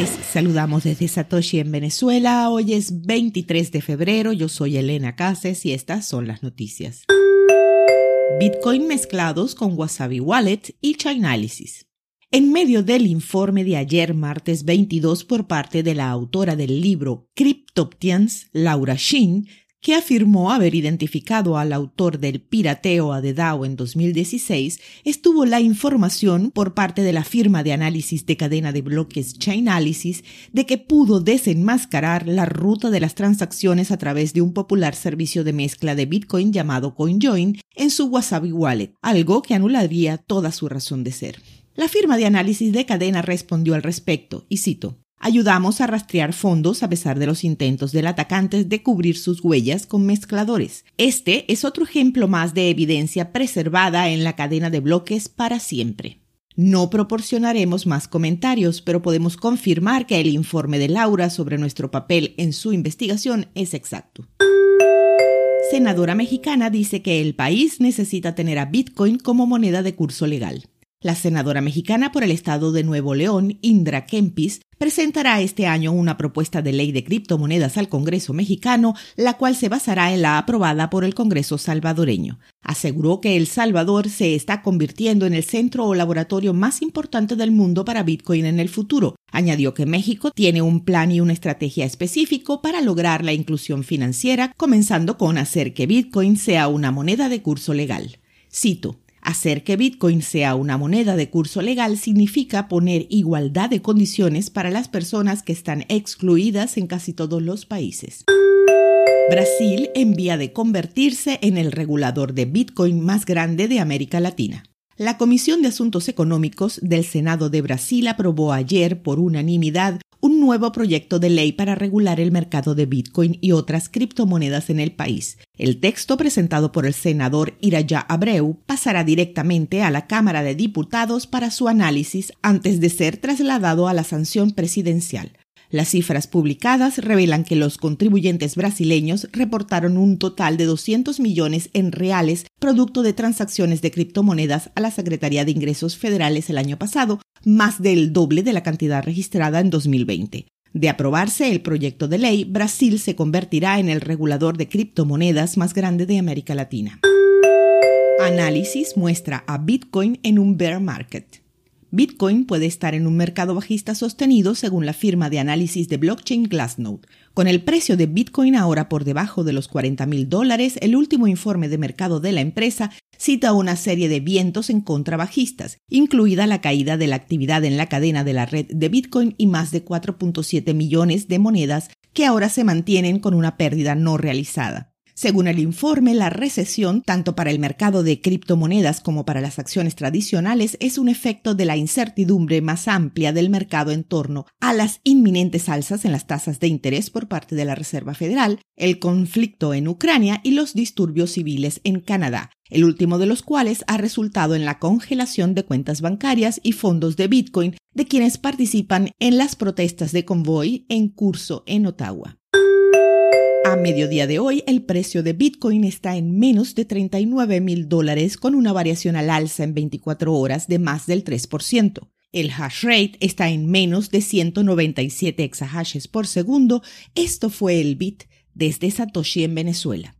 Les saludamos desde Satoshi en Venezuela. Hoy es 23 de febrero. Yo soy Elena Cases y estas son las noticias. Bitcoin mezclados con Wasabi Wallet y Chainalysis. En medio del informe de ayer, martes 22, por parte de la autora del libro Cryptoptians, Laura Shin, que afirmó haber identificado al autor del pirateo a The DAO en 2016, estuvo la información por parte de la firma de análisis de cadena de bloques Chainalysis de que pudo desenmascarar la ruta de las transacciones a través de un popular servicio de mezcla de Bitcoin llamado CoinJoin en su Wasabi Wallet, algo que anularía toda su razón de ser. La firma de análisis de cadena respondió al respecto, y cito, Ayudamos a rastrear fondos a pesar de los intentos del atacante de cubrir sus huellas con mezcladores. Este es otro ejemplo más de evidencia preservada en la cadena de bloques para siempre. No proporcionaremos más comentarios, pero podemos confirmar que el informe de Laura sobre nuestro papel en su investigación es exacto. Senadora mexicana dice que el país necesita tener a Bitcoin como moneda de curso legal. La senadora mexicana por el estado de Nuevo León, Indra Kempis, presentará este año una propuesta de ley de criptomonedas al Congreso mexicano, la cual se basará en la aprobada por el Congreso salvadoreño. Aseguró que El Salvador se está convirtiendo en el centro o laboratorio más importante del mundo para Bitcoin en el futuro. Añadió que México tiene un plan y una estrategia específico para lograr la inclusión financiera, comenzando con hacer que Bitcoin sea una moneda de curso legal. Cito, Hacer que Bitcoin sea una moneda de curso legal significa poner igualdad de condiciones para las personas que están excluidas en casi todos los países. Brasil envía de convertirse en el regulador de Bitcoin más grande de América Latina. La Comisión de Asuntos Económicos del Senado de Brasil aprobó ayer por unanimidad un nuevo proyecto de ley para regular el mercado de Bitcoin y otras criptomonedas en el país. El texto presentado por el senador Iraya Abreu pasará directamente a la Cámara de Diputados para su análisis antes de ser trasladado a la sanción presidencial. Las cifras publicadas revelan que los contribuyentes brasileños reportaron un total de 200 millones en reales producto de transacciones de criptomonedas a la Secretaría de Ingresos Federales el año pasado, más del doble de la cantidad registrada en 2020. De aprobarse el proyecto de ley, Brasil se convertirá en el regulador de criptomonedas más grande de América Latina. Análisis muestra a Bitcoin en un bear market. Bitcoin puede estar en un mercado bajista sostenido según la firma de análisis de blockchain Glassnode. Con el precio de Bitcoin ahora por debajo de los 40 mil dólares, el último informe de mercado de la empresa cita una serie de vientos en contra bajistas, incluida la caída de la actividad en la cadena de la red de Bitcoin y más de 4.7 millones de monedas que ahora se mantienen con una pérdida no realizada. Según el informe, la recesión, tanto para el mercado de criptomonedas como para las acciones tradicionales, es un efecto de la incertidumbre más amplia del mercado en torno a las inminentes alzas en las tasas de interés por parte de la Reserva Federal, el conflicto en Ucrania y los disturbios civiles en Canadá, el último de los cuales ha resultado en la congelación de cuentas bancarias y fondos de Bitcoin de quienes participan en las protestas de convoy en curso en Ottawa. A mediodía de hoy, el precio de Bitcoin está en menos de 39 mil dólares con una variación al alza en 24 horas de más del 3%. El hash rate está en menos de 197 exahashes por segundo. Esto fue el Bit desde Satoshi en Venezuela.